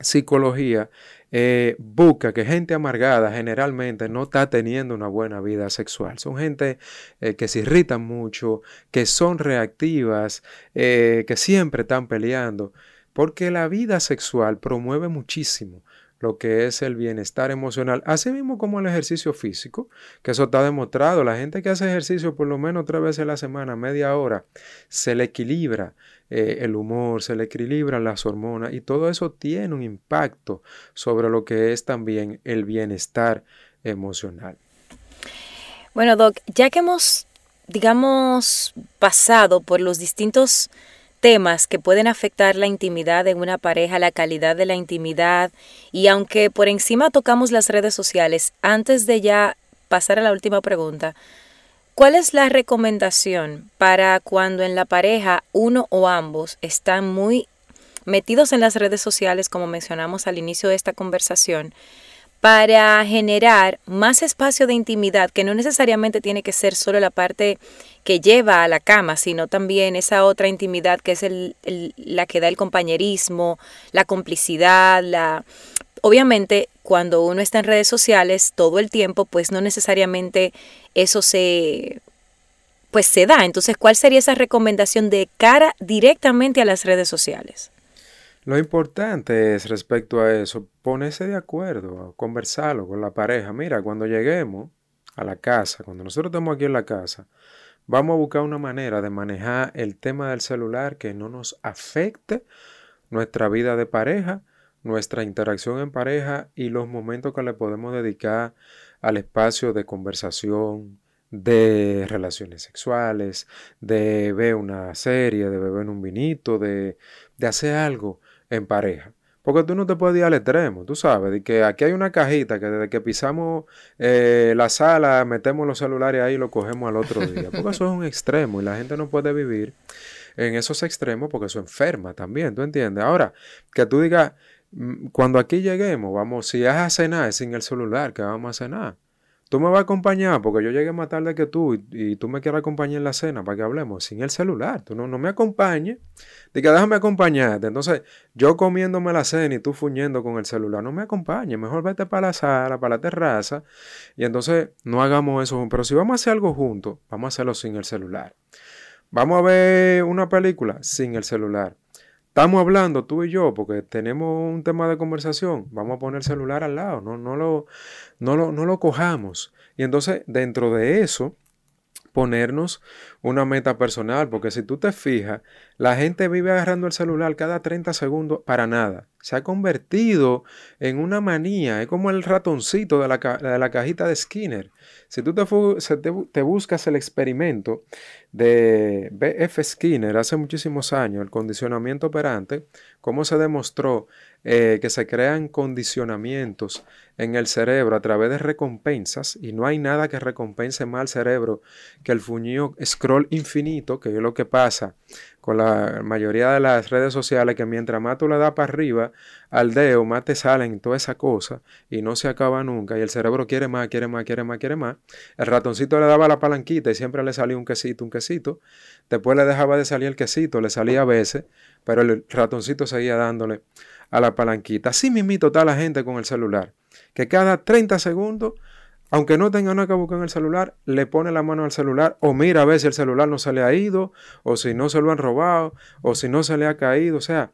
psicología eh, busca que gente amargada generalmente no está teniendo una buena vida sexual. Son gente eh, que se irritan mucho, que son reactivas, eh, que siempre están peleando, porque la vida sexual promueve muchísimo lo que es el bienestar emocional, así mismo como el ejercicio físico, que eso está demostrado. La gente que hace ejercicio por lo menos tres veces a la semana, media hora, se le equilibra eh, el humor, se le equilibran las hormonas y todo eso tiene un impacto sobre lo que es también el bienestar emocional. Bueno, Doc, ya que hemos, digamos, pasado por los distintos temas que pueden afectar la intimidad en una pareja, la calidad de la intimidad. Y aunque por encima tocamos las redes sociales, antes de ya pasar a la última pregunta, ¿cuál es la recomendación para cuando en la pareja uno o ambos están muy metidos en las redes sociales, como mencionamos al inicio de esta conversación? para generar más espacio de intimidad, que no necesariamente tiene que ser solo la parte que lleva a la cama, sino también esa otra intimidad que es la que da el compañerismo, la complicidad, la... Obviamente, cuando uno está en redes sociales todo el tiempo, pues no necesariamente eso se pues se da. Entonces, ¿cuál sería esa recomendación de cara directamente a las redes sociales? Lo importante es respecto a eso, ponerse de acuerdo, conversarlo con la pareja. Mira, cuando lleguemos a la casa, cuando nosotros estemos aquí en la casa, vamos a buscar una manera de manejar el tema del celular que no nos afecte nuestra vida de pareja, nuestra interacción en pareja y los momentos que le podemos dedicar al espacio de conversación, de relaciones sexuales, de ver una serie, de beber un vinito, de, de hacer algo en pareja. Porque tú no te puedes ir al extremo, tú sabes, de que aquí hay una cajita que desde que pisamos eh, la sala, metemos los celulares ahí y lo cogemos al otro día. Porque eso es un extremo y la gente no puede vivir en esos extremos porque eso enferma también, ¿tú entiendes? Ahora, que tú digas, mm, cuando aquí lleguemos, vamos, si es a cenar, sin el celular, que vamos a cenar. Tú me vas a acompañar porque yo llegué más tarde que tú y, tú me quieres acompañar en la cena para que hablemos sin el celular. Tú no, no me acompañes. Diga, déjame acompañarte. Entonces, yo comiéndome la cena y tú fuñendo con el celular, no me acompañes. Mejor vete para la sala, para la terraza. Y entonces no hagamos eso. Pero si vamos a hacer algo juntos, vamos a hacerlo sin el celular. Vamos a ver una película sin el celular. Estamos hablando tú y yo porque tenemos un tema de conversación. Vamos a poner el celular al lado, no, no, lo, no, lo, no lo cojamos. Y entonces, dentro de eso, ponernos una meta personal, porque si tú te fijas, la gente vive agarrando el celular cada 30 segundos para nada. Se ha convertido en una manía, es como el ratoncito de la, de la cajita de Skinner. Si tú te, te, buscas el experimento de B.F. Skinner hace muchísimos años, el condicionamiento operante, cómo se demostró eh, que se crean condicionamientos en el cerebro a través de recompensas y no hay nada que recompense más al cerebro que el fuñido scroll infinito, que es lo que pasa con la mayoría de las redes sociales, que mientras más tú le das para arriba al dedo, más te salen toda esa cosa y no se acaba nunca y el cerebro quiere más, quiere más, quiere más, quiere más. El ratoncito le daba la palanquita y siempre le salía un quesito, un quesito. Después le dejaba de salir el quesito, le salía a veces, pero el ratoncito seguía dándole a la palanquita. Así mismito está la gente con el celular que cada 30 segundos, aunque no tenga nada que en el celular, le pone la mano al celular o mira a ver si el celular no se le ha ido, o si no se lo han robado, o si no se le ha caído. O sea,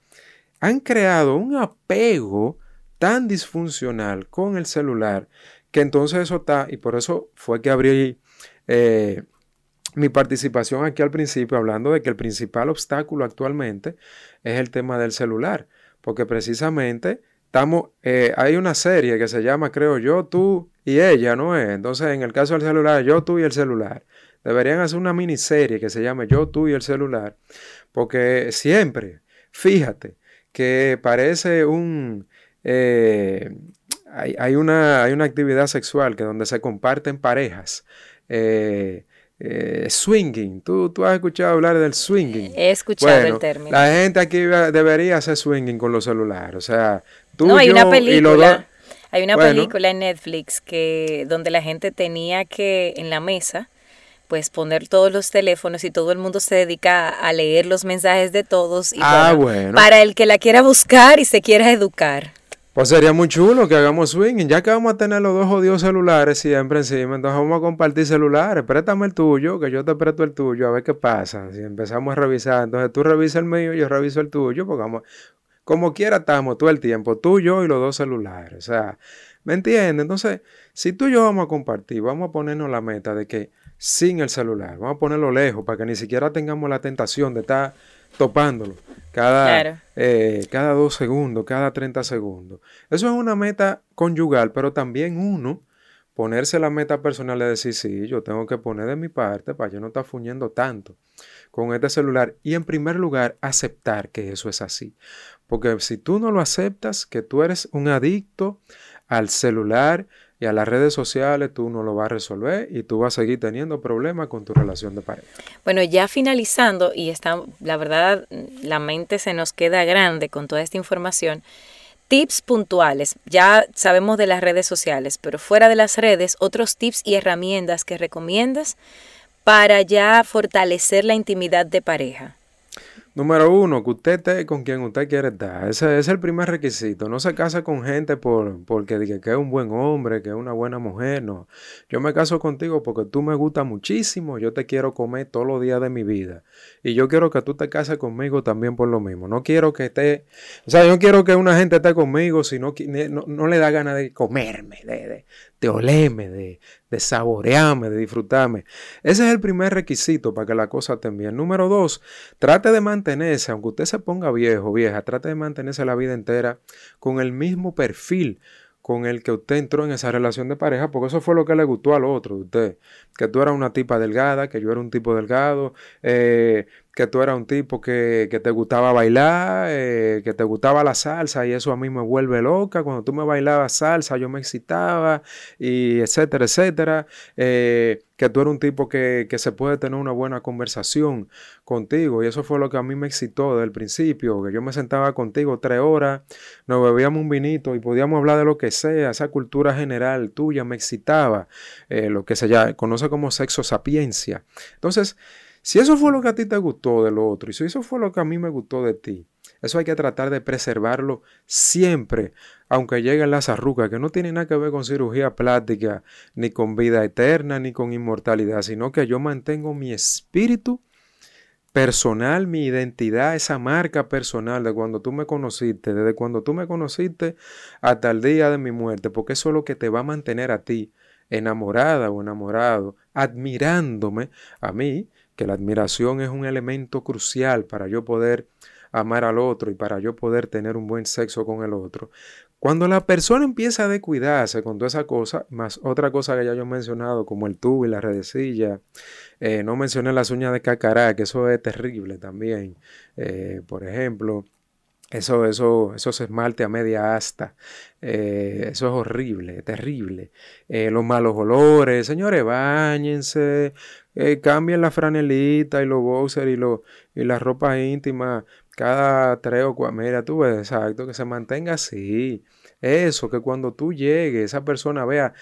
han creado un apego tan disfuncional con el celular que entonces eso está, y por eso fue que abrí eh, mi participación aquí al principio hablando de que el principal obstáculo actualmente es el tema del celular, porque precisamente estamos, eh, hay una serie que se llama, creo yo, tú y ella, ¿no es? Entonces, en el caso del celular, yo, tú y el celular. Deberían hacer una miniserie que se llame Yo, tú y el celular, porque siempre, fíjate, que parece un... Eh, hay, una, hay una actividad sexual que donde se comparten parejas. Eh, swinging. ¿Tú, ¿Tú, has escuchado hablar del swinging. He escuchado el término. La gente aquí debería hacer swinging con los celulares. O sea, no, hay una película. Hay una película en Netflix que donde la gente tenía que en la mesa pues poner todos los teléfonos y todo el mundo se dedica a leer los mensajes de todos y ah, bueno, para el que la quiera buscar y se quiera educar. Pues sería muy chulo que hagamos swinging, ya que vamos a tener los dos jodidos celulares siempre encima, entonces vamos a compartir celulares, préstame el tuyo, que yo te presto el tuyo, a ver qué pasa, si empezamos a revisar, entonces tú revisas el mío, yo reviso el tuyo, porque vamos, como quiera estamos todo el tiempo, tú, yo y los dos celulares. O sea, ¿me entiendes? Entonces, si tú y yo vamos a compartir, vamos a ponernos la meta de que sin el celular, vamos a ponerlo lejos para que ni siquiera tengamos la tentación de estar topándolo cada, eh, cada dos segundos, cada 30 segundos. Eso es una meta conyugal, pero también uno ponerse la meta personal de decir, sí, yo tengo que poner de mi parte para yo no estar fuñendo tanto con este celular. Y en primer lugar, aceptar que eso es así. Porque si tú no lo aceptas, que tú eres un adicto al celular y a las redes sociales, tú no lo vas a resolver y tú vas a seguir teniendo problemas con tu relación de pareja. Bueno, ya finalizando, y está, la verdad, la mente se nos queda grande con toda esta información. Tips puntuales. Ya sabemos de las redes sociales, pero fuera de las redes, otros tips y herramientas que recomiendas para ya fortalecer la intimidad de pareja. Número uno, que usted esté con quien usted quiere estar. Ese, es el primer requisito. No se casa con gente por, porque diga que es un buen hombre, que es una buena mujer. No. Yo me caso contigo porque tú me gustas muchísimo. Yo te quiero comer todos los días de mi vida. Y yo quiero que tú te cases conmigo también por lo mismo. No quiero que esté. O sea, yo quiero que una gente esté conmigo si no, no, le da ganas de comerme, de, de olerme, de, de saborearme, de disfrutarme. Ese es el primer requisito para que la cosa esté bien. Número dos, trate de mantenerse, aunque usted se ponga viejo, vieja, trate de mantenerse la vida entera con el mismo perfil con el que usted entró en esa relación de pareja, porque eso fue lo que le gustó al otro de usted, que tú eras una tipa delgada, que yo era un tipo delgado, eh, que tú eras un tipo que, te gustaba bailar, eh, que te gustaba la salsa y eso a mí me vuelve loca. Cuando tú me bailabas salsa yo me excitaba y etcétera, etcétera. Eh, que tú eres un tipo que, que, se puede tener una buena conversación contigo y eso fue lo que a mí me excitó desde el principio, que yo me sentaba contigo tres horas, nos bebíamos un vinito y podíamos hablar de lo que sea, esa cultura general tuya me excitaba, eh, lo que se llama, conoce como sexo sapiencia. Entonces, si eso fue lo que a ti te gustó del otro y si eso fue lo que a mí me gustó de ti, eso hay que tratar de preservarlo siempre, aunque lleguen las arrugas, que no tienen nada que ver con cirugía plástica, ni con vida eterna, ni con inmortalidad, sino que yo mantengo mi espíritu personal, mi identidad, esa marca personal de cuando tú me conociste, desde cuando tú me conociste hasta el día de mi muerte, porque eso es lo que te va a mantener a ti enamorada o enamorado, admirándome a mí que la admiración es un elemento crucial para yo poder amar al otro y para yo poder tener un buen sexo con el otro. Cuando la persona empieza a descuidarse con toda esa cosa, más otra cosa que ya yo he mencionado, como el tubo y la redecilla, eh, no mencioné las uñas de cacará, que eso es terrible también. Eh, por ejemplo, eso, eso, eso se esmalte a media asta. Eh, eso es horrible, terrible. los malos olores, señores, bañense, eh, la franelita y los boxers y, lo, y la ropa íntima cada tres o cuatro. Mira, tú ves, exacto, que se mantenga así. Eso, que cuando tú llegues, esa persona vea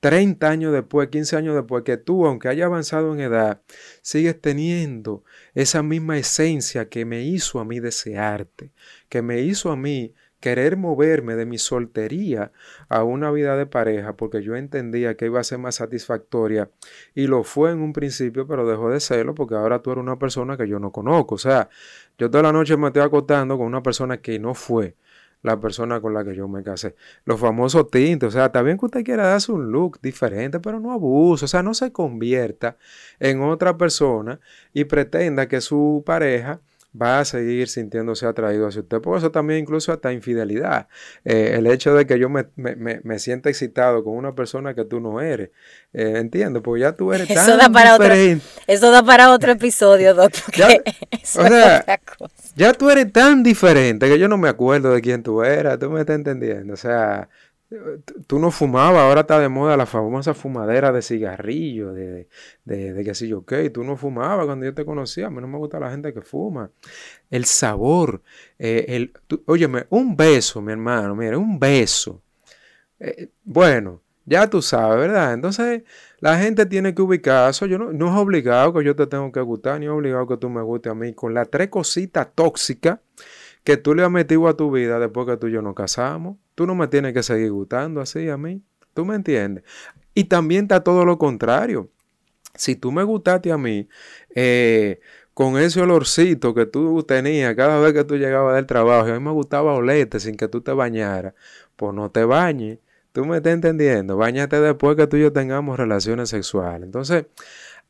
30 años después, 15 años después, que tú, aunque haya avanzado en edad, sigues teniendo esa misma esencia que me hizo a mí desearte, que me hizo a mí querer moverme de mi soltería a una vida de pareja porque yo entendía que iba a ser más satisfactoria y lo fue en un principio, pero dejó de serlo porque ahora tú eres una persona que yo no conozco. O sea, yo toda la noche me estoy acostando con una persona que no fue la persona con la que yo me casé. Los famosos tintes, o sea, está bien que usted quiera darse un look diferente, pero no abuse, o sea, no se convierta en otra persona y pretenda que su pareja va a seguir sintiéndose atraído hacia usted. Por eso también incluso hasta infidelidad. Eh, el hecho de que yo me, me, sienta excitado con una persona que tú no eres. Eh, entiendo, porque ya tú *laughs* eres eso da para diferente. Otro, eso da para otro episodio, *laughs* doctor. Ya, o *laughs* sea, ya tú eres tan diferente que yo no me acuerdo de quién tú eras. Tú me estás entendiendo. O sea, Tú no fumabas, ahora está de moda la famosa fumadera de cigarrillo, de, de, de que si yo, ok, tú no fumabas cuando yo te conocía, a mí no me gusta la gente que fuma. El sabor, eh, el, óyeme, un beso, mi hermano, mire, un beso. Eh, bueno, ya tú sabes, ¿verdad? Entonces, la gente tiene que ubicar eso. Yo no, no es obligado que yo te tengo que gustar, ni es obligado que tú me guste a mí. Con las tres cositas tóxicas que tú le has metido a tu vida después que tú y yo nos casamos. Tú no me tienes que seguir gustando así a mí. ¿Tú me entiendes? Y también está todo lo contrario. Si tú me gustaste a mí, eh, con ese olorcito que tú tenías cada vez que tú llegabas del trabajo, y a mí me gustaba olerte sin que tú te bañaras, pues no te bañes. Tú me estás entendiendo. Báñate después que tú y yo tengamos relaciones sexuales. Entonces,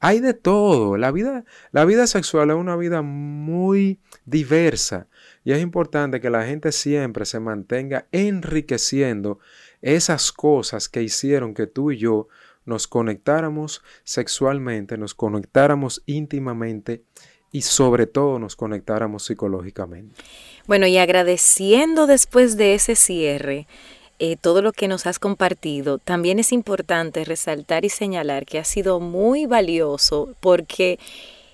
hay de todo. La vida, la vida sexual es una vida muy diversa. Y es importante que la gente siempre se mantenga enriqueciendo esas cosas que hicieron que tú y yo nos conectáramos sexualmente, nos conectáramos íntimamente y sobre todo nos conectáramos psicológicamente. Bueno, y agradeciendo después de ese cierre eh, todo lo que nos has compartido, también es importante resaltar y señalar que ha sido muy valioso porque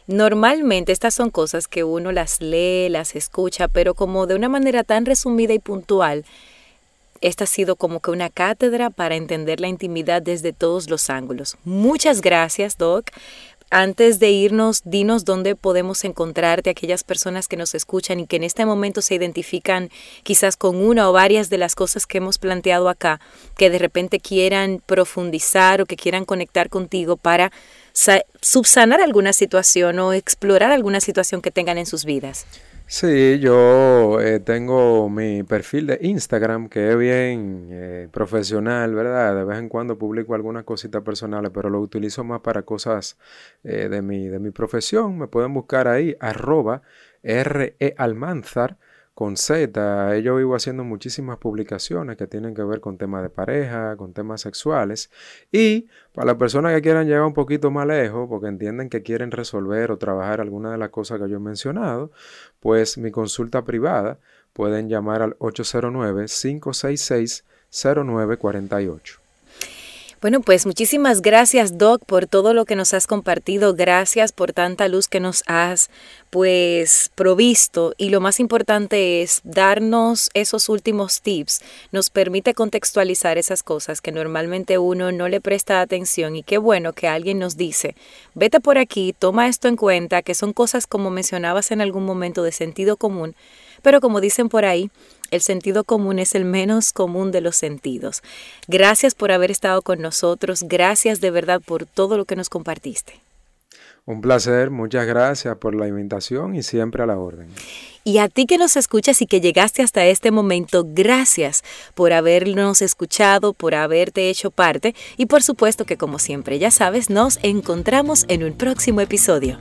Normalmente estas son cosas que uno las lee, las escucha, pero como de una manera tan resumida y puntual, esta ha sido como que una cátedra para entender la intimidad desde todos los ángulos. Muchas gracias, Doc. Antes de irnos, dinos dónde podemos encontrarte aquellas personas que nos escuchan y que en este momento se identifican quizás con una o varias de las cosas que hemos planteado acá, que de repente quieran profundizar o que quieran conectar contigo para subsanar alguna situación o explorar alguna situación que tengan en sus vidas. Sí, yo eh, tengo mi perfil de Instagram que es bien eh, profesional, ¿verdad? De vez en cuando publico algunas cositas personales, pero lo utilizo más para cosas eh, de, mi, de mi profesión. Me pueden buscar ahí, arroba R-E Almanzar con Z. Yo vivo haciendo muchísimas publicaciones que tienen que ver con temas de pareja, con temas sexuales. Y para las personas que quieran llegar un poquito más lejos, porque entienden que quieren resolver o trabajar alguna de las cosas que yo he mencionado, pues mi consulta privada pueden llamar al 809-566-0948. Bueno, pues muchísimas gracias Doc por todo lo que nos has compartido, gracias por tanta luz que nos has pues provisto. Y lo más importante es darnos esos últimos tips, nos permite contextualizar esas cosas que normalmente uno no le presta atención y qué bueno que alguien nos dice, vete por aquí, toma esto en cuenta, que son cosas como mencionabas en algún momento de sentido común, pero como dicen por ahí, el sentido común es el menos común de los sentidos. Gracias por haber estado con nosotros. Gracias de verdad por todo lo que nos compartiste. Un placer, muchas gracias por la invitación y siempre a la orden. Y a ti que nos escuchas y que llegaste hasta este momento, gracias por habernos escuchado, por haberte hecho parte y por supuesto que como siempre ya sabes, nos encontramos en un próximo episodio.